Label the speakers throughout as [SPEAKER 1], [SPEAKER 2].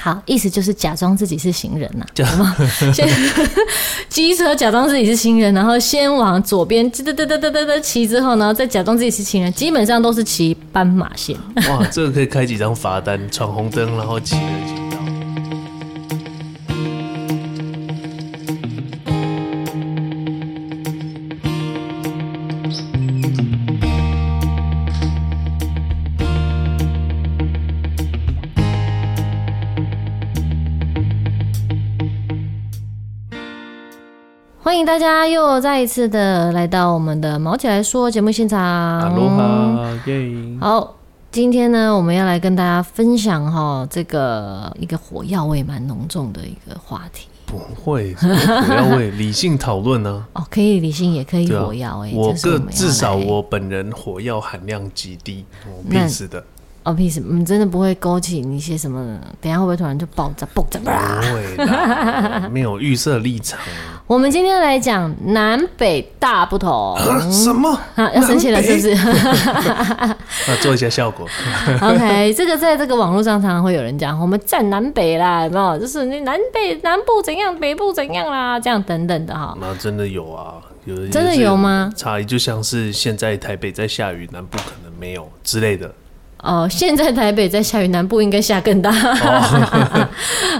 [SPEAKER 1] 好，意思就是假装自己是行人呐、啊，好吗？先 机车假装自己是行人，然后先往左边嘚嘚嘚嘚嘚嘚嘚骑之后呢，再假装自己是行人，基本上都是骑斑马线。
[SPEAKER 2] 哇，这个可以开几张罚单，闯红灯然后
[SPEAKER 1] 骑迎大家又再一次的来到我们的毛起来说节目现场。
[SPEAKER 2] 哈喽哈耶！
[SPEAKER 1] 好，今天呢，我们要来跟大家分享哈这个一个火药味蛮浓重的一个话题。
[SPEAKER 2] 不会，火药味，理性讨论呢？
[SPEAKER 1] 哦，可以理性，也可以火药味。
[SPEAKER 2] 我个至少我本人火药含量极低，我必死的。
[SPEAKER 1] 哦，屁事！你真的不会勾起你一些什么？等下会不会突然就爆炸？爆炸！
[SPEAKER 2] 不会的，没有预设立场。
[SPEAKER 1] 我们今天来讲南北大不同。
[SPEAKER 2] 什么？
[SPEAKER 1] 啊，要生气了是不是？
[SPEAKER 2] 那，做一下效果。
[SPEAKER 1] OK，这个在这个网络上常常会有人讲，我们站南北啦，有没有？就是你南北南部怎样，北部怎样啦，这样等等的哈。
[SPEAKER 2] 那真的有啊，有
[SPEAKER 1] 真的有吗？
[SPEAKER 2] 差异就像是现在台北在下雨，南部可能没有之类的。
[SPEAKER 1] 哦，现在台北在下雨，南部应该下更大。Oh.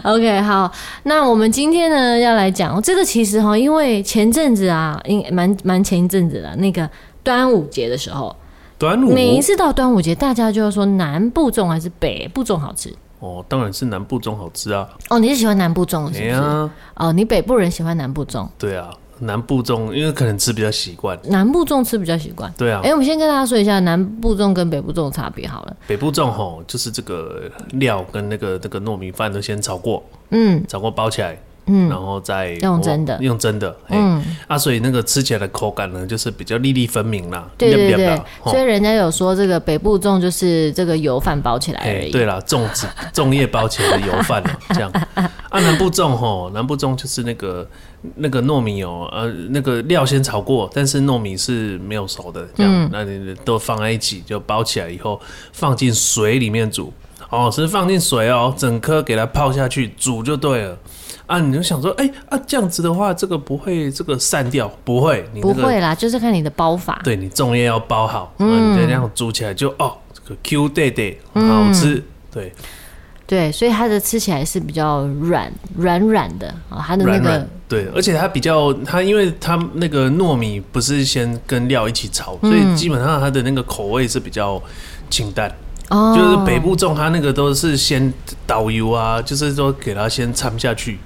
[SPEAKER 1] OK，好，那我们今天呢要来讲这个，其实哈，因为前阵子啊，应蛮蛮前一阵子了，那个端午节的时候，
[SPEAKER 2] 端午
[SPEAKER 1] 每一次到端午节，大家就要说南部粽还是北部粽好吃。
[SPEAKER 2] 哦，当然是南部粽好吃啊。
[SPEAKER 1] 哦，你是喜欢南部粽是不是？
[SPEAKER 2] 啊、
[SPEAKER 1] 哦，你北部人喜欢南部粽。
[SPEAKER 2] 对啊。南部粽，因为可能吃比较习惯。南
[SPEAKER 1] 部粽吃比较习惯。
[SPEAKER 2] 对啊。
[SPEAKER 1] 哎、欸，我们先跟大家说一下南部粽跟北部粽的差别好了。
[SPEAKER 2] 北部粽吼，就是这个料跟那个那个糯米饭都先炒过，
[SPEAKER 1] 嗯，
[SPEAKER 2] 炒过包起来。
[SPEAKER 1] 嗯，
[SPEAKER 2] 然后再
[SPEAKER 1] 用真的，
[SPEAKER 2] 用真的，嗯，啊，所以那个吃起来的口感呢，就是比较粒粒分明啦。
[SPEAKER 1] 对对对，所以人家有说这个北部粽就是这个油饭包起来而已。
[SPEAKER 2] 对啦，粽子粽叶包起来的油饭 这样。啊，南部粽吼，南部粽就是那个那个糯米哦，呃，那个料先炒过，但是糯米是没有熟的，这样，嗯、那你都放在一起，就包起来以后放进水里面煮。哦，是放进水哦，整颗给它泡下去煮就对了。啊，你就想说，哎、欸、啊，这样子的话，这个不会这个散掉，不会，你、那个、
[SPEAKER 1] 不会啦，就是看你的包法。
[SPEAKER 2] 对，你粽叶要包好，嗯，你这样煮起来就哦，这个 Q 对对，很好吃，嗯、对，
[SPEAKER 1] 对，所以它的吃起来是比较软软软的啊，它的那个软软
[SPEAKER 2] 对，而且它比较它，因为它那个糯米不是先跟料一起炒，所以基本上它的那个口味是比较清淡。哦，就是北部粽它那个都是先倒油啊，就是说给它先掺下去。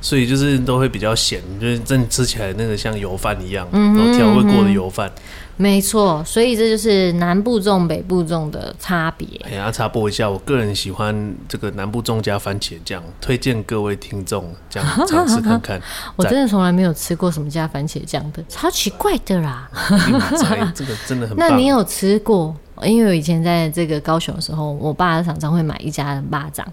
[SPEAKER 2] 所以就是都会比较咸，就是真吃起来那个像油饭一样，嗯、然后调味过的油饭。
[SPEAKER 1] 没错，所以这就是南部粽、北部粽的差别。
[SPEAKER 2] 哎呀，插播一下，我个人喜欢这个南部粽加番茄酱，推荐各位听众这样尝试看看。
[SPEAKER 1] 我真的从来没有吃过什么加番茄酱的，超奇怪的啦。
[SPEAKER 2] 这个真的很棒。
[SPEAKER 1] 那你有吃过？因为我以前在这个高雄的时候，我爸常常会买一家的霸掌，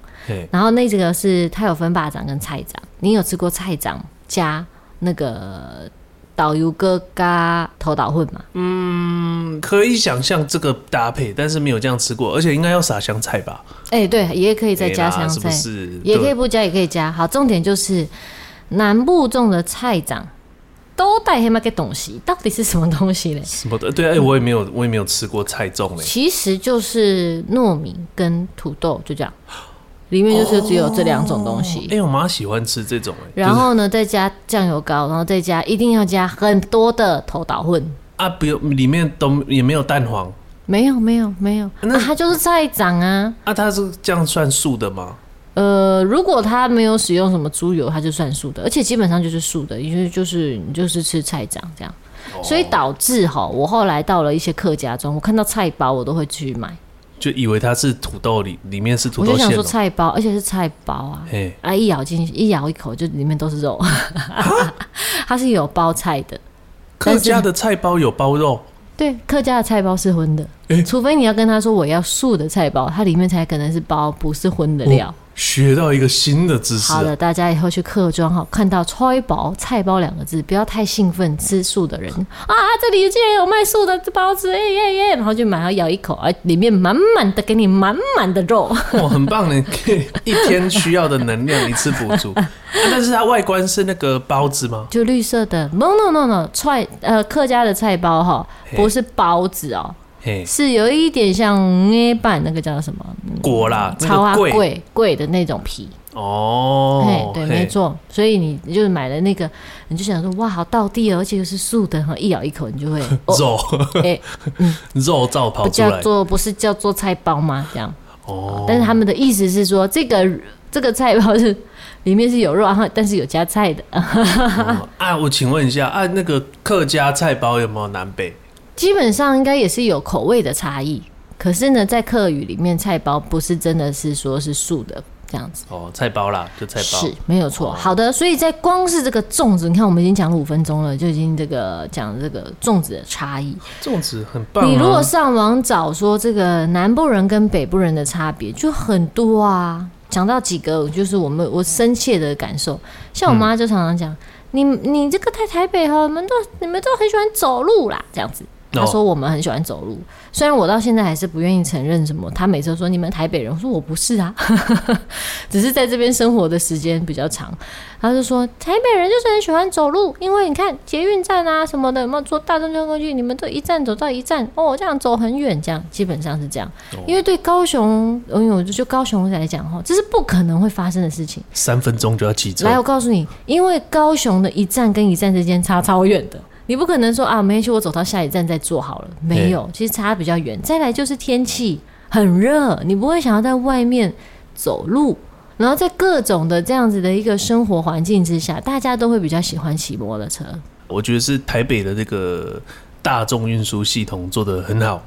[SPEAKER 1] 然后那这个是它有分霸掌跟菜掌。你有吃过菜掌加那个导游哥加头岛粉吗？
[SPEAKER 2] 嗯，可以想象这个搭配，但是没有这样吃过，而且应该要撒香菜吧？
[SPEAKER 1] 哎、欸，对，也可以再加香菜，
[SPEAKER 2] 是不是？
[SPEAKER 1] 也可以不加，也可以加。好，重点就是南部种的菜粽。都带黑马给东西，到底是什么东西嘞？
[SPEAKER 2] 什么的？对啊，欸、我也没有，我也没有吃过菜粽嘞。
[SPEAKER 1] 其实就是糯米跟土豆，就这样，里面就是只有这两种东西。
[SPEAKER 2] 哎、哦欸，我妈喜欢吃这种哎。
[SPEAKER 1] 然后呢，再加酱油膏，然后再加，一定要加很多的头岛混
[SPEAKER 2] 啊！不用，里面都也没有蛋黄，
[SPEAKER 1] 没有，没有，没有。那、啊、它就是菜长啊！
[SPEAKER 2] 啊，它是这样算素的吗？
[SPEAKER 1] 呃，如果他没有使用什么猪油，他就算素的，而且基本上就是素的，因为就是你就是吃菜长这样，哦、所以导致哈，我后来到了一些客家中，我看到菜包我都会去买，
[SPEAKER 2] 就以为它是土豆里里面是土豆馅，我
[SPEAKER 1] 就想说菜包，而且是菜包啊，嘿。啊一咬进去一咬一口就里面都是肉，蛤 它是有包菜的，
[SPEAKER 2] 客家的菜包有包肉，
[SPEAKER 1] 对，客家的菜包是荤的，欸、除非你要跟他说我要素的菜包，它里面才可能是包不是荤的料。哦
[SPEAKER 2] 学到一个新的知识。
[SPEAKER 1] 好的，大家以后去客庄哈，看到“菜包”“菜包”两个字，不要太兴奋。吃素的人啊，这里竟然有卖素的包子，耶耶耶！然后就马上咬一口，啊，里面满满的，给你满满的肉。
[SPEAKER 2] 哇，很棒的，可以一天需要的能量一次补足。啊，但是它外观是那个包子吗？
[SPEAKER 1] 就绿色的？No No No No，菜呃客家的菜包哈，不是包子哦。是有一点像捏板那个叫什么？
[SPEAKER 2] 果啦，
[SPEAKER 1] 超啊贵贵的那种皮。
[SPEAKER 2] 哦，
[SPEAKER 1] 对，没错，所以你就是买了那个，你就想说哇，好道地哦，而且又是素的，一咬一口你就会
[SPEAKER 2] 肉，哎，肉照跑出来，
[SPEAKER 1] 不叫做不是叫做菜包吗？这样。哦，但是他们的意思是说，这个这个菜包是里面是有肉，然后但是有加菜的。
[SPEAKER 2] 啊，我请问一下，啊，那个客家菜包有没有南北？
[SPEAKER 1] 基本上应该也是有口味的差异，可是呢，在客语里面，菜包不是真的是说是素的这样子
[SPEAKER 2] 哦，菜包啦，就菜包
[SPEAKER 1] 是没有错。哦、好的，所以在光是这个粽子，你看我们已经讲了五分钟了，就已经这个讲这个粽子的差异。
[SPEAKER 2] 粽子很棒、啊。
[SPEAKER 1] 你如果上网找说这个南部人跟北部人的差别，就很多啊。讲到几个，就是我们我深切的感受，像我妈就常常讲，嗯、你你这个在台北哈，你们都你们都很喜欢走路啦，这样子。他说我们很喜欢走路，虽然我到现在还是不愿意承认什么。他每次都说你们台北人，我说我不是啊，只是在这边生活的时间比较长。他就说台北人就是很喜欢走路，因为你看捷运站啊什么的，有没有坐大众交通工具？你们都一站走到一站哦，这样走很远，这样基本上是这样。因为对高雄，因为我就高雄来讲哈，这是不可能会发生的事情。
[SPEAKER 2] 三分钟就要骑车。
[SPEAKER 1] 来，我告诉你，因为高雄的一站跟一站之间差超远的。你不可能说啊，没关系，我走到下一站再坐好了。没有，其实差比较远。再来就是天气很热，你不会想要在外面走路。然后在各种的这样子的一个生活环境之下，大家都会比较喜欢骑摩托车。
[SPEAKER 2] 我觉得是台北的这个大众运输系统做得很好，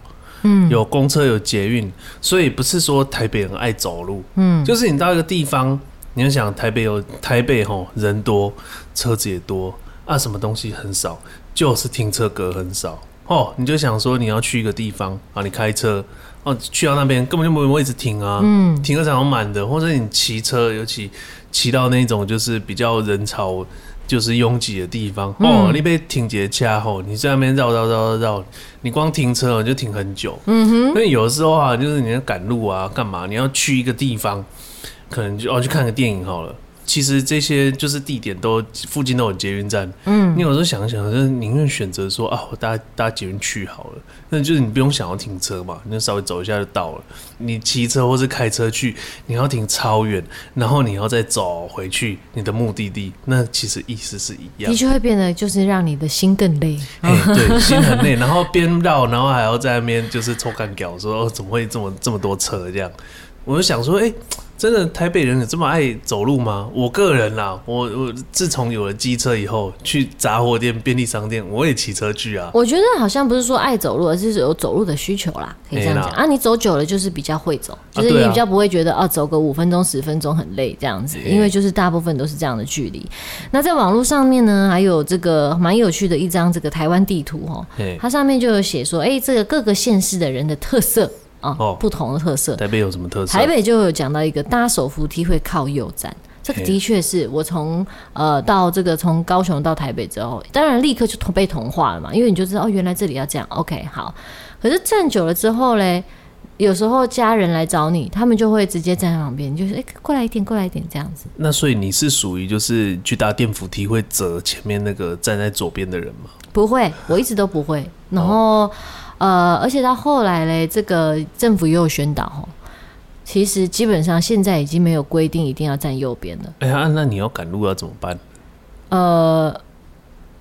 [SPEAKER 2] 嗯，有公车有捷运，所以不是说台北人爱走路，嗯，就是你到一个地方，你要想台北有台北吼人多，车子也多啊，什么东西很少。就是停车格很少哦，你就想说你要去一个地方啊，你开车哦，去到那边根本就没有位置停啊，嗯，停车场满的，或者你骑车，尤其骑到那种就是比较人潮就是拥挤的地方哦，你被停捷掐后，你在那边绕绕绕绕，你光停车就停很久，嗯哼，因为有的时候啊，就是你要赶路啊，干嘛？你要去一个地方，可能就哦去看个电影好了。其实这些就是地点都附近都有捷运站，嗯，你有时候想想，就是宁愿选择说啊，我搭搭捷运去好了，那就是你不用想要停车嘛，你就稍微走一下就到了。你骑车或是开车去，你要停超远，然后你要再走回去你的目的地，那其实意思是一样。
[SPEAKER 1] 的确会变得就是让你的心更累，
[SPEAKER 2] 哎，对，心很累，然后边绕，然后还要在那边就是抽干脚，说哦，怎么会这么这么多车这样？我就想说，哎。真的台北人有这么爱走路吗？我个人啦，我我自从有了机车以后，去杂货店、便利商店，我也骑车去啊。
[SPEAKER 1] 我觉得好像不是说爱走路，而是有走路的需求啦，可以这样讲啊。你走久了就是比较会走，就是你比较不会觉得啊，走个五分钟、十分钟很累这样子，因为就是大部分都是这样的距离。那在网络上面呢，还有这个蛮有趣的一张这个台湾地图哦，它上面就有写说，哎，这个各个县市的人的特色。哦，不同的特色。
[SPEAKER 2] 台北有什么特色？
[SPEAKER 1] 台北就有讲到一个搭手扶梯会靠右站，这个的确是我从呃到这个从高雄到台北之后，当然立刻就同被同化了嘛，因为你就知道哦，原来这里要这样。OK，好。可是站久了之后嘞，有时候家人来找你，他们就会直接站在旁边，就是哎过来一点，过来一点这样子。
[SPEAKER 2] 那所以你是属于就是去搭电扶梯会折前面那个站在左边的人吗？
[SPEAKER 1] 不会，我一直都不会。然后。哦呃，而且到后来嘞，这个政府也有宣导吼，其实基本上现在已经没有规定一定要站右边了。
[SPEAKER 2] 哎呀，那你要赶路要怎么办？
[SPEAKER 1] 呃，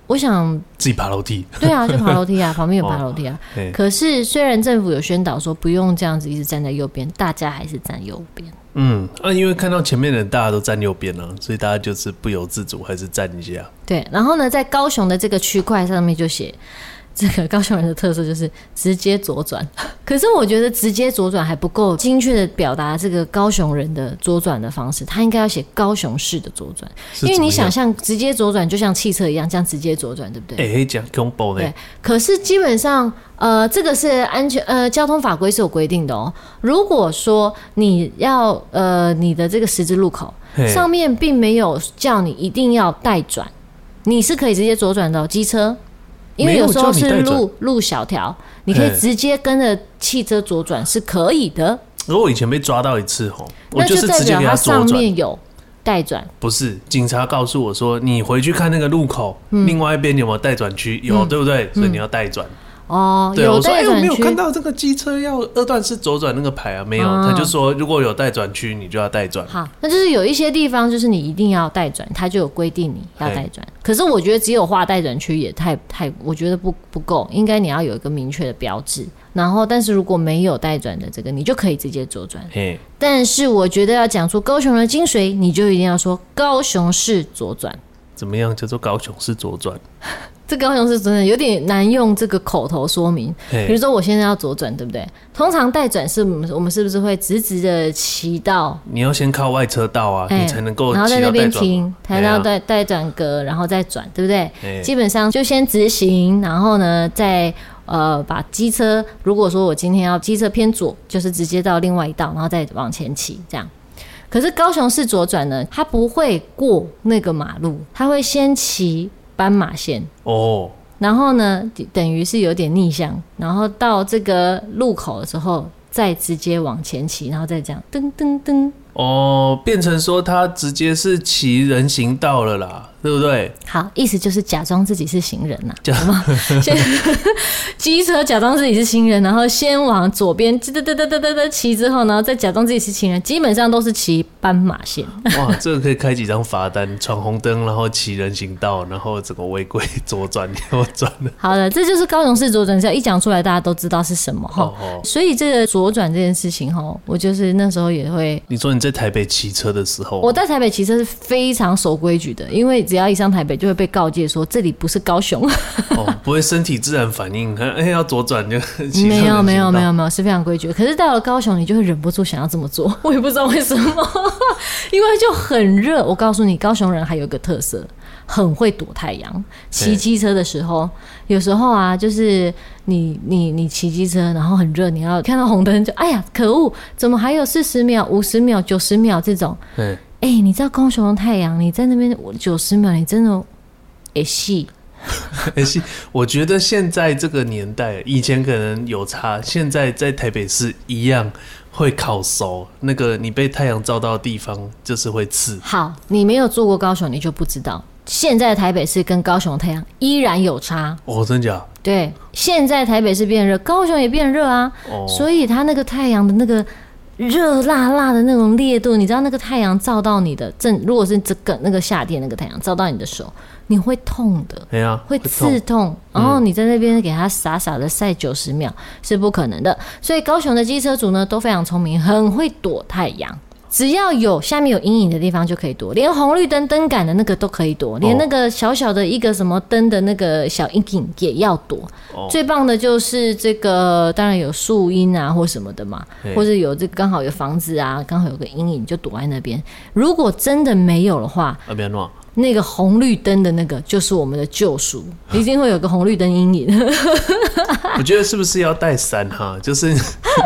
[SPEAKER 1] 我想
[SPEAKER 2] 自己爬楼梯。
[SPEAKER 1] 对啊，就爬楼梯啊，旁边有爬楼梯啊。哦、可是虽然政府有宣导说不用这样子一直站在右边，大家还是站右边。
[SPEAKER 2] 嗯，啊，因为看到前面的人大家都站右边了，所以大家就是不由自主还是站一下。
[SPEAKER 1] 对，然后呢，在高雄的这个区块上面就写。这个高雄人的特色就是直接左转。可是我觉得直接左转还不够精确的表达这个高雄人的左转的方式，他应该要写高雄市的左转，因为你想象直接左转就像汽车一样这样直接左转，对不对？
[SPEAKER 2] 哎、欸，讲恐怖的。
[SPEAKER 1] 对，可是基本上呃，这个是安全呃交通法规是有规定的哦。如果说你要呃你的这个十字路口上面并没有叫你一定要带转，你是可以直接左转的哦，机车。因为有时候是路路小条，你可以直接跟着汽车左转是可以的。
[SPEAKER 2] 如果我以前被抓到一次吼，
[SPEAKER 1] 我就是代表它上面有待转。
[SPEAKER 2] 不是，警察告诉我说，你回去看那个路口，嗯、另外一边有没有待转区？有，对不对？嗯、所以你要待转。
[SPEAKER 1] 哦，
[SPEAKER 2] 对，我说哎，我没有看到这个机车要二段式左转那个牌啊，没有。哦、他就说如果有待转区，你就要待转。
[SPEAKER 1] 好，那就是有一些地方就是你一定要待转，他就有规定你要待转。可是我觉得只有画待转区也太太，我觉得不不够，应该你要有一个明确的标志。然后，但是如果没有待转的这个，你就可以直接左转。嘿，但是我觉得要讲出高雄的精髓，你就一定要说高雄市左转。
[SPEAKER 2] 怎么样叫做高雄市左转？
[SPEAKER 1] 这高雄是真的有点难用这个口头说明。比如说我现在要左转，对不对？通常待转是我们我们是不是会直直的骑到？
[SPEAKER 2] 你要先靠外车道啊，你才能够
[SPEAKER 1] 然后在那边停，才能待待转格，然后再转，对不对？基本上就先直行，然后呢再呃把机车，如果说我今天要机车偏左，就是直接到另外一道，然后再往前骑这样。可是高雄市左转呢，它不会过那个马路，它会先骑。斑马线哦，然后呢，等于是有点逆向，然后到这个路口的时候，再直接往前骑，然后再这样噔噔噔。
[SPEAKER 2] 哦，变成说他直接是骑人行道了啦。对不对？
[SPEAKER 1] 好，意思就是假装自己是行人呐、啊，好吗？先 机车假装自己是行人，然后先往左边嘚嘚嘚嘚嘚嘚骑之后呢，再假装自己是行人，基本上都是骑斑马线。
[SPEAKER 2] 哇，这个可以开几张罚单，闯红灯，然后骑人行道，然后整个违规左转 右转的。
[SPEAKER 1] 好了，这就是高雄市左转，只要一讲出来，大家都知道是什么哈。哦哦，所以这个左转这件事情哈，我就是那时候也会。
[SPEAKER 2] 你说你在台北骑车的时候，
[SPEAKER 1] 我在台北骑车是非常守规矩的，因为只要一上台北，就会被告诫说这里不是高雄。
[SPEAKER 2] 哦，不会身体自然反应，哎，要左转就
[SPEAKER 1] 没有没有没有没有，是非常规矩。可是到了高雄，你就会忍不住想要这么做，我也不知道为什么，因为就很热。我告诉你，高雄人还有一个特色，很会躲太阳。骑机车的时候，有时候啊，就是你你你骑机车，然后很热，你要看到红灯就哎呀，可恶，怎么还有四十秒、五十秒、九十秒这种？哎、欸，你知道高雄的太阳？你在那边九十秒，你真的也细。
[SPEAKER 2] 也细。我觉得现在这个年代，以前可能有差，现在在台北市一样会烤熟。那个你被太阳照到的地方，就是会刺。
[SPEAKER 1] 好，你没有做过高雄，你就不知道。现在台北市跟高雄的太阳依然有差。
[SPEAKER 2] 哦，真假？
[SPEAKER 1] 对，现在台北市变热，高雄也变热啊。哦，所以它那个太阳的那个。热辣辣的那种烈度，你知道那个太阳照到你的正，如果是这个那个夏天那个太阳照到你的手，你会痛的，对啊，会刺痛。然后你在那边给他傻傻的晒九十秒是不可能的。所以高雄的机车族呢都非常聪明，很会躲太阳。只要有下面有阴影的地方就可以躲，连红绿灯灯杆的那个都可以躲，连那个小小的一个什么灯的那个小阴影也要躲。最棒的就是这个，当然有树荫啊或什么的嘛，或者有这个刚好有房子啊，刚好有个阴影就躲在那边。如果真的没有的话，啊那个红绿灯的那个就是我们的救赎，一定会有个红绿灯阴影。
[SPEAKER 2] 我觉得是不是要带伞哈？就是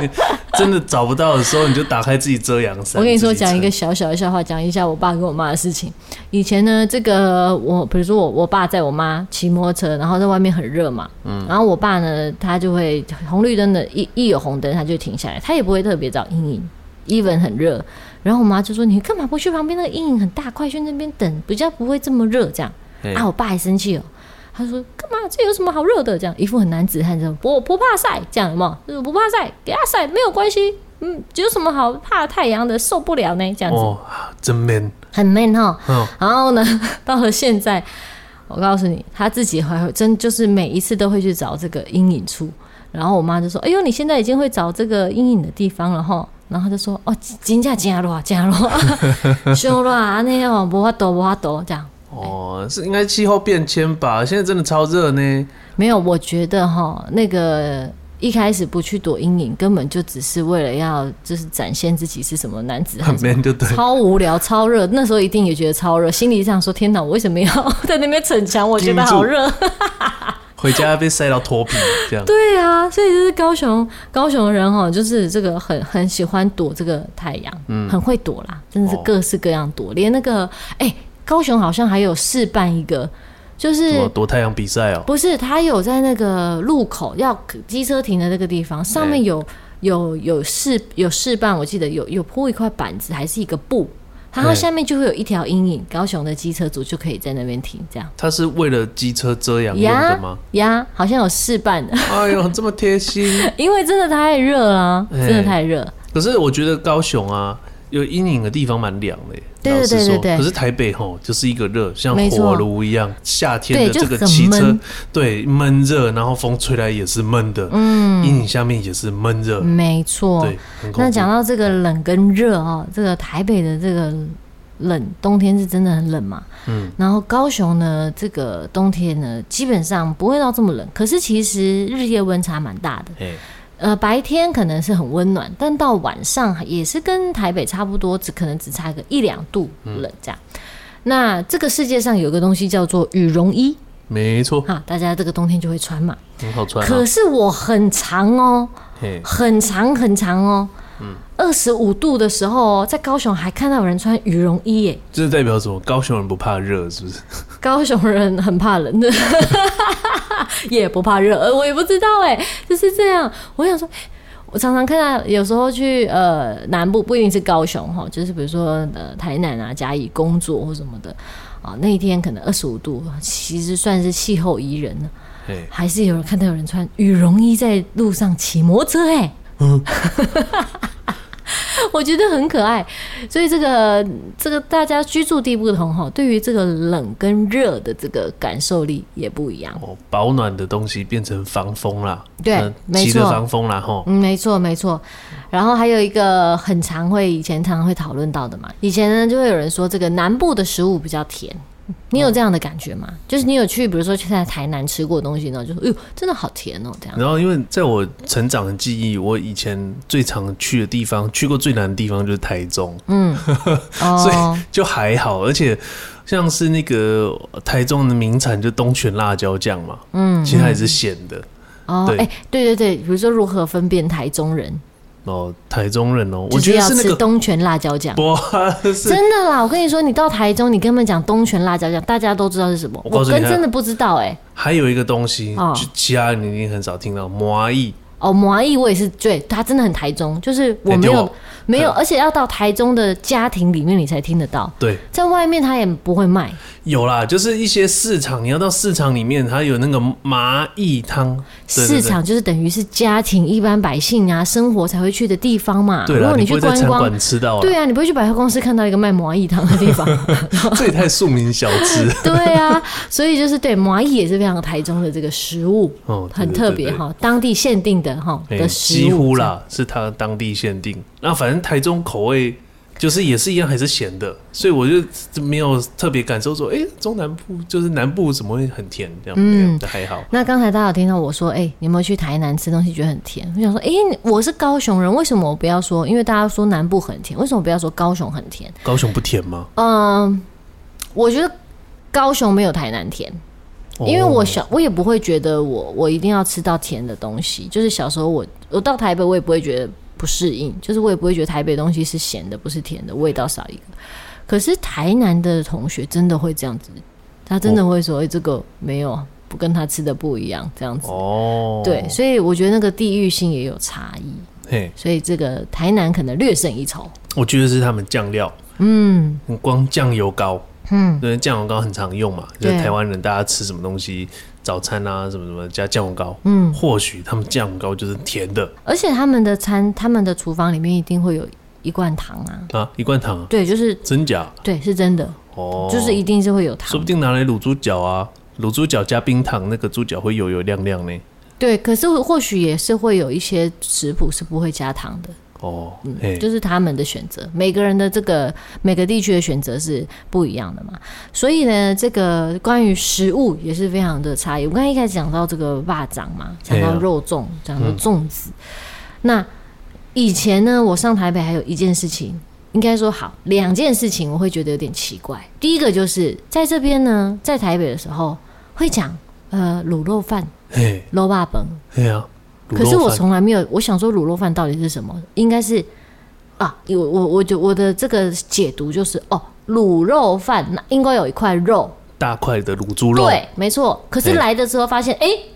[SPEAKER 2] 真的找不到的时候，你就打开自己遮阳伞。
[SPEAKER 1] 我跟你说，讲一个小小的笑话，讲一下我爸跟我妈的事情。以前呢，这个我比如说我我爸在我妈骑摩托车，然后在外面很热嘛，嗯，然后我爸呢，他就会红绿灯的一一有红灯，他就停下来，他也不会特别找阴影，even 很热。然后我妈就说：“你干嘛不去旁边那个阴影很大，快去那边等，比较不会这么热。”这样啊，我爸还生气哦。他说：“干嘛？这有什么好热的？”这样一副很男子汉这样，我不怕晒，这样嘛，就是？不怕晒，给他晒没有关系。嗯，有什么好怕太阳的？受不了呢？这样子哦，
[SPEAKER 2] 真 man，
[SPEAKER 1] 很 man 哈。哦、然后呢，到了现在，我告诉你，他自己还会真就是每一次都会去找这个阴影处。然后我妈就说：“哎呦，你现在已经会找这个阴影的地方了哈。”然后他就说：“哦，真假假热，假咯，修了啊，那样无法度，无法度这样。”哦，
[SPEAKER 2] 是应该气候变迁吧？现在真的超热呢。
[SPEAKER 1] 没有，我觉得哈，那个一开始不去躲阴影，根本就只是为了要就是展现自己是什么男子汉，
[SPEAKER 2] 很 man 就对，
[SPEAKER 1] 超无聊，超热。那时候一定也觉得超热，心里这样说：天哪，我为什么要 在那边逞强？我觉得好热。
[SPEAKER 2] 回家被晒到脱皮，这样。
[SPEAKER 1] 对啊，所以就是高雄，高雄的人哈，就是这个很很喜欢躲这个太阳，嗯，很会躲啦，真的是各式各样躲，哦、连那个哎、欸，高雄好像还有试办一个，就是
[SPEAKER 2] 躲太阳比赛哦。
[SPEAKER 1] 不是，他有在那个路口要机车停的那个地方，上面有、欸、有有试有试办，我记得有有铺一块板子，还是一个布。然后下面就会有一条阴影，高雄的机车族就可以在那边停，这样。
[SPEAKER 2] 它是为了机车遮阳用的吗？
[SPEAKER 1] 呀，好像有示范的。
[SPEAKER 2] 哎呦，这么贴心！
[SPEAKER 1] 因为真的太热了，真的太热。
[SPEAKER 2] 可是我觉得高雄啊。有阴影的地方蛮凉的，
[SPEAKER 1] 对对对对对。
[SPEAKER 2] 可是台北吼就是一个热，像火炉一样，夏天的这个汽车，对闷热，然后风吹来也是闷的，嗯，阴影下面也是闷热，
[SPEAKER 1] 没错。对，那讲到这个冷跟热啊，这个台北的这个冷，冬天是真的很冷嘛，嗯，然后高雄呢，这个冬天呢，基本上不会到这么冷，可是其实日夜温差蛮大的，呃，白天可能是很温暖，但到晚上也是跟台北差不多，只可能只差个一两度冷这样。嗯、那这个世界上有个东西叫做羽绒衣，
[SPEAKER 2] 没错，
[SPEAKER 1] 哈，大家这个冬天就会穿嘛，
[SPEAKER 2] 很好穿、啊。
[SPEAKER 1] 可是我很长哦，很长很长哦。二十五度的时候，在高雄还看到有人穿羽绒衣耶，
[SPEAKER 2] 这是代表什么？高雄人不怕热，是不是？
[SPEAKER 1] 高雄人很怕冷的，也不怕热，我也不知道哎，就是这样。我想说，我常常看到有时候去呃南部，不一定是高雄哈，就是比如说呃台南啊、嘉义工作或什么的啊，那一天可能二十五度，其实算是气候宜人了。对还是有人看到有人穿羽绒衣在路上骑摩托车哎。嗯 我觉得很可爱，所以这个这个大家居住地不同哈，对于这个冷跟热的这个感受力也不一样。哦，
[SPEAKER 2] 保暖的东西变成防风啦，
[SPEAKER 1] 对，没错，
[SPEAKER 2] 防风啦哈。
[SPEAKER 1] 嗯，没错没错。然后还有一个很常会以前常常会讨论到的嘛，以前呢就会有人说这个南部的食物比较甜。你有这样的感觉吗？就是你有去，比如说去在台南吃过的东西呢，就说，哎呦，真的好甜哦，这样。
[SPEAKER 2] 然后，因为在我成长的记忆，我以前最常去的地方，去过最难的地方就是台中，嗯，所以就还好。而且，像是那个台中的名产就东泉辣椒酱嘛，嗯，其实它也是咸的。
[SPEAKER 1] 哦，哎，对对对，比如说如何分辨台中人？
[SPEAKER 2] 哦，台中人哦，我觉得是那个
[SPEAKER 1] 东泉辣椒酱。真的啦，我跟你说，你到台中，你跟他们讲东泉辣椒酱，大家都知道是什么。我跟真的不知道哎。
[SPEAKER 2] 还有一个东西，就其他你一定很少听到，麻薏。
[SPEAKER 1] 哦，麻薏我也是，对，它真的很台中，就是我没有没有，而且要到台中的家庭里面你才听得到。
[SPEAKER 2] 对，
[SPEAKER 1] 在外面他也不会卖。
[SPEAKER 2] 有啦，就是一些市场，你要到市场里面，它有那个麻薏汤。
[SPEAKER 1] 市场就是等于是家庭一般百姓啊生活才会去的地方嘛。
[SPEAKER 2] 对，如果你去观光吃到，
[SPEAKER 1] 对啊，你不会去百货公司看到一个卖麻薏汤的地方。
[SPEAKER 2] 这也太庶民小吃。
[SPEAKER 1] 对啊，所以就是对麻薏也是非常台中的这个食物，哦，很特别哈，当地限定的哈的食物。
[SPEAKER 2] 几乎啦，是它当地限定。那反正台中口味。就是也是一样，还是咸的，所以我就没有特别感受说，哎、欸，中南部就是南部怎么会很甜这样？嗯，还好。
[SPEAKER 1] 那刚才大家有听到我说，哎、欸，你有没有去台南吃东西觉得很甜？我想说，哎、欸，我是高雄人，为什么我不要说？因为大家说南部很甜，为什么不要说高雄很甜？
[SPEAKER 2] 高雄不甜吗？
[SPEAKER 1] 嗯，我觉得高雄没有台南甜，因为我小我也不会觉得我我一定要吃到甜的东西。就是小时候我我到台北，我也不会觉得。不适应，就是我也不会觉得台北东西是咸的，不是甜的，味道少一个。可是台南的同学真的会这样子，他真的会说：“哎、这个没有，不跟他吃的不一样。”这样子哦，对，所以我觉得那个地域性也有差异。嘿，所以这个台南可能略胜一筹。
[SPEAKER 2] 我觉得是他们酱料，嗯，光酱油膏，嗯，因为酱油膏很常用嘛，就是台湾人大家吃什么东西。早餐啊，什么什么加酱油膏，嗯，或许他们酱油膏就是甜的，
[SPEAKER 1] 而且他们的餐，他们的厨房里面一定会有一罐糖啊，
[SPEAKER 2] 啊，一罐糖，
[SPEAKER 1] 对，就是
[SPEAKER 2] 真假，
[SPEAKER 1] 对，是真的，哦，就是一定是会有糖，
[SPEAKER 2] 说不定拿来卤猪脚啊，卤猪脚加冰糖，那个猪脚会油油亮亮呢。
[SPEAKER 1] 对，可是或许也是会有一些食谱是不会加糖的，
[SPEAKER 2] 哦，
[SPEAKER 1] 嗯，就是他们的选择，每个人的这个每个地区的选择是不一样的嘛。所以呢，这个关于食物也是非常的差异。我刚才一开始讲到这个霸掌嘛，讲到肉粽，讲到粽子。嗯、那以前呢，我上台北还有一件事情，应该说好两件事情，我会觉得有点奇怪。第一个就是在这边呢，在台北的时候会讲呃卤肉饭，卤肉饭，
[SPEAKER 2] 对啊。
[SPEAKER 1] 可是我从来没有，我想说卤肉饭到底是什么？应该是啊，我我我就我的这个解读就是哦，卤肉饭那应该有一块肉，
[SPEAKER 2] 大块的卤猪肉，
[SPEAKER 1] 对，没错。可是来的时候发现，哎、欸，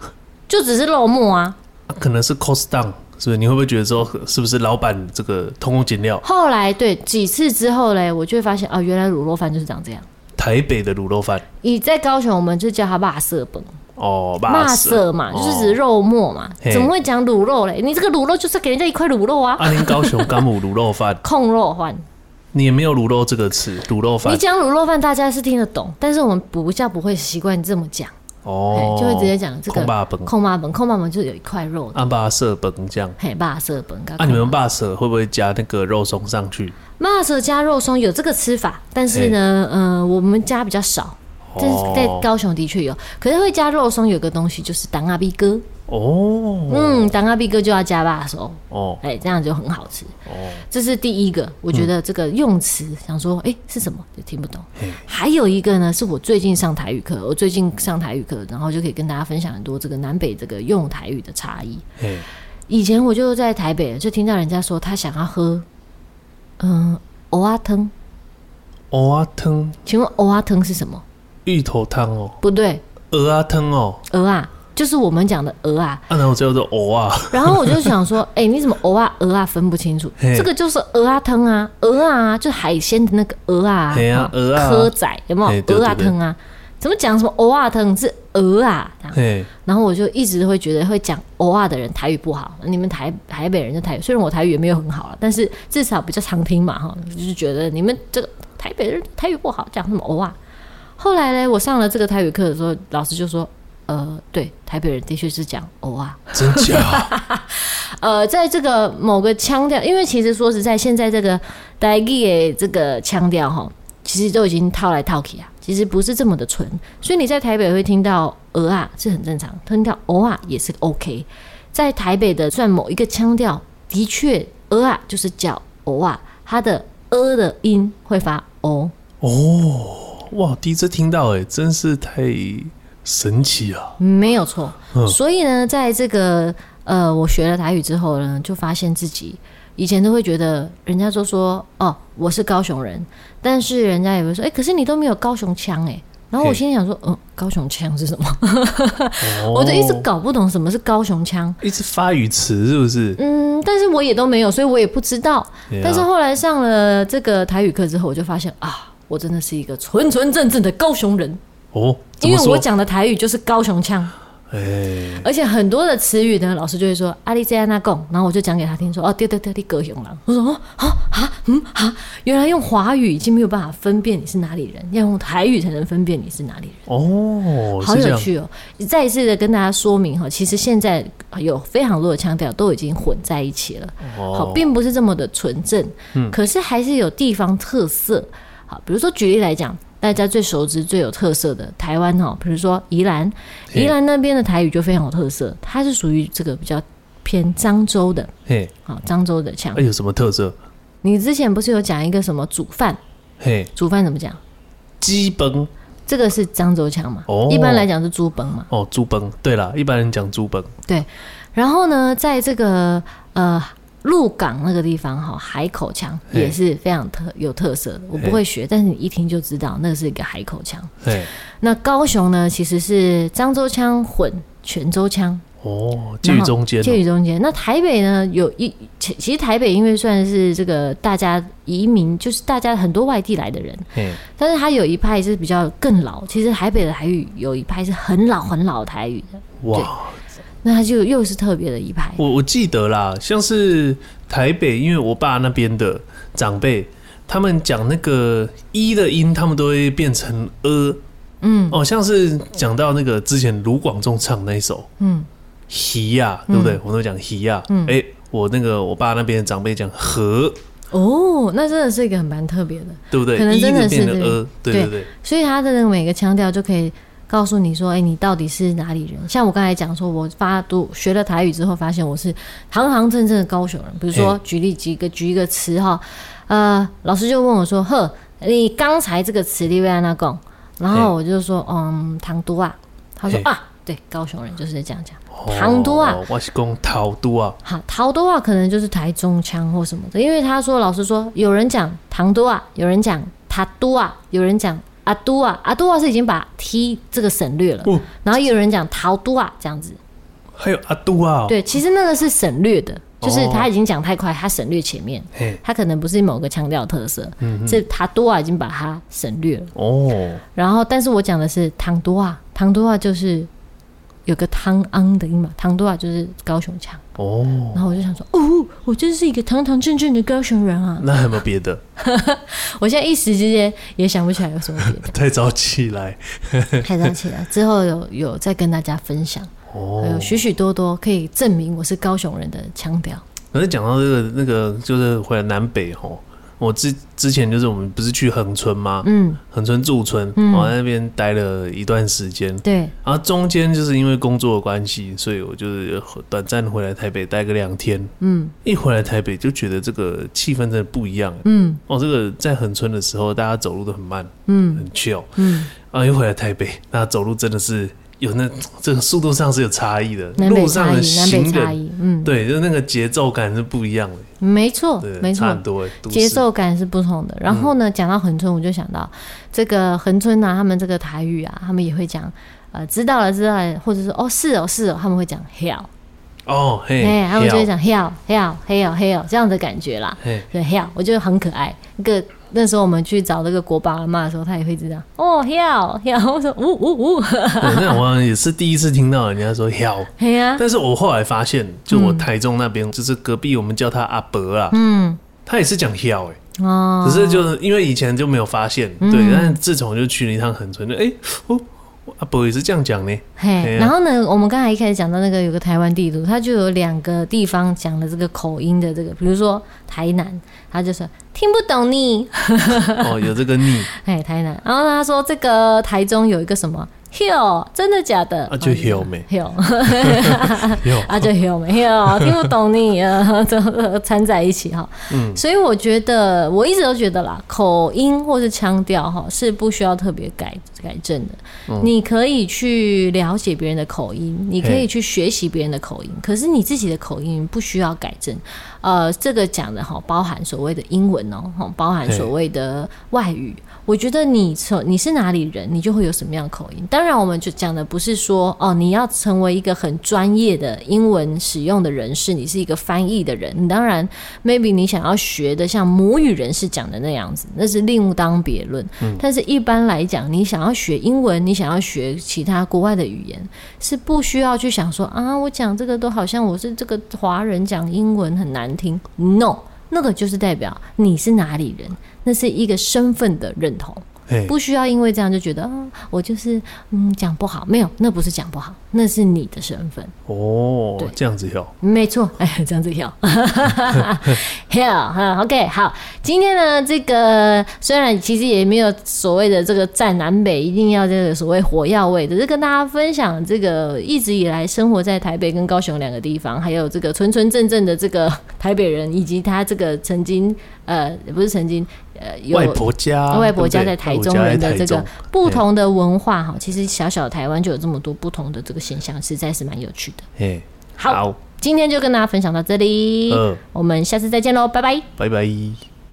[SPEAKER 1] 就只是肉末啊，
[SPEAKER 2] 啊可能是 cost down，是不是？你会不会觉得说，是不是老板这个偷工减料？
[SPEAKER 1] 后来对几次之后嘞，我就会发现啊，原来卤肉饭就是长这样。
[SPEAKER 2] 台北的卤肉饭，
[SPEAKER 1] 你在高雄我们就叫它辣色饭。
[SPEAKER 2] 哦，
[SPEAKER 1] 肉色嘛，就是指肉末嘛，哦、怎么会讲卤肉嘞？你这个卤肉就是给人家一块卤肉啊！
[SPEAKER 2] 阿、啊、您高雄干母卤肉饭，
[SPEAKER 1] 控肉饭，
[SPEAKER 2] 你也没有卤肉这个词，卤肉饭。
[SPEAKER 1] 你讲卤肉饭，大家是听得懂，但是我们比较不会习惯这么讲。哦，就会直接讲这个控肉饭，控肉饭，控肉饭就有一块肉。
[SPEAKER 2] 按肉色本这样，
[SPEAKER 1] 嘿，肉色饭。
[SPEAKER 2] 啊，你们肉色会不会加那个肉松上去？
[SPEAKER 1] 肉色加肉松有这个吃法，但是呢，嗯、呃，我们家比较少。但是在高雄的确有，可是会加肉松，有个东西就是当阿 B 哥。哦，嗯，当阿 B 哥就要加辣手哦，哎，这样就很好吃。哦。这是第一个，我觉得这个用词、嗯、想说，哎、欸，是什么？就听不懂。还有一个呢，是我最近上台语课，我最近上台语课，然后就可以跟大家分享很多这个南北这个用台语的差异。以前我就在台北，就听到人家说他想要喝，嗯，蚵仔汤，
[SPEAKER 2] 蚵仔汤，
[SPEAKER 1] 请问蚵仔汤是什么？
[SPEAKER 2] 芋头汤哦，
[SPEAKER 1] 不对，
[SPEAKER 2] 鹅啊汤哦，
[SPEAKER 1] 鹅啊，就是我们讲的鹅啊。
[SPEAKER 2] 啊，然后叫做鹅啊。
[SPEAKER 1] 然后我就想说，哎、欸，你怎么鹅啊鹅啊分不清楚？这个就是鹅啊汤啊，鹅啊，就海鲜的那个鹅啊，蚵啊，蚵仔有没有？鹅啊汤啊，怎么讲什么鹅啊汤是鹅啊？然后我就一直会觉得会讲蚵啊的人台语不好。你们台台北人的台语，虽然我台语也没有很好了，但是至少比较常听嘛哈，就是觉得你们这个台北人台语不好，讲什么蚵啊。后来呢，我上了这个台语课的时候，老师就说：“呃，对，台北人的确是讲欧啊，
[SPEAKER 2] 真假？
[SPEAKER 1] 呃，在这个某个腔调，因为其实说实在，现在这个台语的这个腔调哈，其实都已经套来套去啊，其实不是这么的纯。所以你在台北会听到鹅啊是很正常，听到欧啊也是 OK。在台北的算某一个腔调，的确鹅啊就是叫欧啊，它的呃的音会发哦
[SPEAKER 2] 哦。”哇，第一次听到哎，真是太神奇了。
[SPEAKER 1] 没有错，嗯、所以呢，在这个呃，我学了台语之后呢，就发现自己以前都会觉得，人家都说哦，我是高雄人，但是人家也会说，哎，可是你都没有高雄腔哎。然后我心里想说，嗯，高雄腔是什么？哦、我就一直搞不懂什么是高雄腔，
[SPEAKER 2] 一直发语词是不是？
[SPEAKER 1] 嗯，但是我也都没有，所以我也不知道。啊、但是后来上了这个台语课之后，我就发现啊。我真的是一个纯纯正正的高雄人。哦，因为我讲的台语就是高雄腔，哎，而且很多的词语呢，老师就会说阿里在那贡，然后我就讲给他听说，哦，对对对，你高雄人，我说哦啊啊嗯啊，原来用华语已经没有办法分辨你是哪里人，要用台语才能分辨你是哪里人。哦，好有趣哦！再一次的跟大家说明哈，其实现在有非常多的腔调都已经混在一起了，好，并不是这么的纯正，嗯，可是还是有地方特色。好，比如说举例来讲，大家最熟知、最有特色的台湾哈，比如说宜兰，宜兰那边的台语就非常有特色，它是属于这个比较偏漳州的，嘿，好，漳州的腔。哎，
[SPEAKER 2] 有什么特色？
[SPEAKER 1] 你之前不是有讲一个什么煮饭？嘿，煮饭怎么讲？
[SPEAKER 2] 鸡崩，
[SPEAKER 1] 这个是漳州腔嘛？哦，一般来讲是猪崩嘛？
[SPEAKER 2] 哦，猪崩，对了，一般人讲猪崩。
[SPEAKER 1] 对，然后呢，在这个呃。鹿港那个地方哈，海口腔也是非常特有特色的。我不会学，但是你一听就知道，那是一个海口腔。对，那高雄呢，其实是漳州腔混泉州腔
[SPEAKER 2] 哦，介于中间，
[SPEAKER 1] 介于中间。那台北呢，有一其其实台北因为算是这个大家移民，就是大家很多外地来的人，但是他有一派是比较更老。其实台北的台语有一派是很老很老台语的。哇。那他就又是特别的一派。
[SPEAKER 2] 我我记得啦，像是台北，因为我爸那边的长辈，他们讲那个“一”的音，他们都会变成“呃”。嗯，哦，像是讲到那个之前卢广仲唱那一首，嗯，“鱼呀”，对不对？我们都讲“鱼呀”。嗯，哎，我那个我爸那边的长辈讲和。
[SPEAKER 1] 哦，那真的是一个很蛮特别的，
[SPEAKER 2] 对不对？
[SPEAKER 1] 可能真的是呃，
[SPEAKER 2] 对对对。
[SPEAKER 1] 所以他的那个每个腔调就可以告诉你说，哎，你到底是哪里人？像我刚才讲说，我发读学了台语之后，发现我是堂堂正正的高雄人。比如说，举例几个举一个词哈，呃，老师就问我说，呵，你刚才这个词你为安那讲？然后我就说，嗯，唐都啊。他说啊，对，高雄人就是这样讲。唐都啊，
[SPEAKER 2] 我是讲桃都啊。
[SPEAKER 1] 好，桃都啊，可能就是台中腔或什么的，因为他说老师说有人讲唐都啊，有人讲塔都啊，有人讲阿都啊，阿都啊是已经把 T 这个省略了，哦、然后有人讲陶都啊这样子，
[SPEAKER 2] 还有阿都啊、哦，
[SPEAKER 1] 对，其实那个是省略的，就是他已经讲太快，他省略前面，他可能不是某个腔调特色，这塔都啊已经把它省略了。哦，然后但是我讲的是唐都啊，唐都啊就是。有个汤昂的音嘛，唐多啊就是高雄腔哦，然后我就想说，哦，我真是一个堂堂正正的高雄人啊。
[SPEAKER 2] 那还有没有别的？
[SPEAKER 1] 我现在一时之间也想不起来有什么别的。
[SPEAKER 2] 太早起来，
[SPEAKER 1] 太早起来之后有有再跟大家分享哦，还有许许多多可以证明我是高雄人的腔调。
[SPEAKER 2] 可是讲到这个那个，就是回来南北吼。我之之前就是我们不是去恒村吗？嗯，恒村驻村，嗯、我在那边待了一段时间。对，然后中间就是因为工作的关系，所以我就是短暂回来台北待个两天。嗯，一回来台北就觉得这个气氛真的不一样。嗯，哦，这个在横村的时候，大家走路都很慢，嗯，很 chill。嗯，然后一回来台北，那走路真的是。有那这个速度上是有差异的，路上的行人，嗯，对，就那个节奏感是不一样的。
[SPEAKER 1] 没错，没错，多，节奏感是不同的。然后呢，讲到恒春，我就想到这个恒春啊，他们这个台语啊，他们也会讲，呃，知道了，知道了，或者是哦，是哦，是哦，他们会讲 hell，哦，嘿，他们就会讲 hell，hell，hell，hell 这样的感觉啦，对，hell，我觉得很可爱，那个。那时候我们去找那个国宝阿妈的时候，他也会这样哦，hell hell，我说呜呜呜，
[SPEAKER 2] 那我也是第一次听到人家说 hell，但是我后来发现，就我台中那边，就是隔壁我们叫他阿伯啊，嗯，他也是讲 hell 哎，哦，只是就是因为以前就没有发现，对，但是自从就去了一趟恒春，就哎哦。阿伯也是这样讲呢。
[SPEAKER 1] 嘿，然后呢，我们刚才一开始讲到那个有个台湾地图，它就有两个地方讲了这个口音的这个，比如说台南，他就说听不懂你。
[SPEAKER 2] 哦，有这个你。
[SPEAKER 1] 哎，台南。然后他说这个台中有一个什么。Hill 真的假的？
[SPEAKER 2] 啊，就 Hill 没
[SPEAKER 1] Hill，啊就 Hill 没 Hill，听不懂你啊，都掺在一起哈。嗯，所以我觉得我一直都觉得啦，口音或是腔调哈是不需要特别改改正的。嗯，你可以去了解别人的口音，你可以去学习别人的口音，可是你自己的口音不需要改正。呃，这个讲的哈，包含所谓的英文哦，包含所谓的外语。我觉得你从你是哪里人，你就会有什么样的口音。当然，我们就讲的不是说哦，你要成为一个很专业的英文使用的人士，你是一个翻译的人。你当然，maybe 你想要学的像母语人士讲的那样子，那是另当别论。嗯，但是一般来讲，你想要学英文，你想要学其他国外的语言，是不需要去想说啊，我讲这个都好像我是这个华人讲英文很难听。No，那个就是代表你是哪里人。那是一个身份的认同，不需要因为这样就觉得啊，我就是嗯讲不好，没有，那不是讲不好，那是你的身份。
[SPEAKER 2] 哦。对，这样子跳，
[SPEAKER 1] 没错，哎，这样子跳，跳哈，OK，好，今天呢，这个虽然其实也没有所谓的这个战南北，一定要这个所谓火药味的，只是跟大家分享这个一直以来生活在台北跟高雄两个地方，还有这个纯纯正正的这个台北人，以及他这个曾经呃，不是曾经。呃，有
[SPEAKER 2] 外婆家，
[SPEAKER 1] 外婆家在台中人的这个不同的文化哈，其实小小台湾就有这么多不同的这个现象，实在是蛮有趣的。嘿，好，今天就跟大家分享到这里，我们下次再见喽，拜拜，
[SPEAKER 2] 拜拜。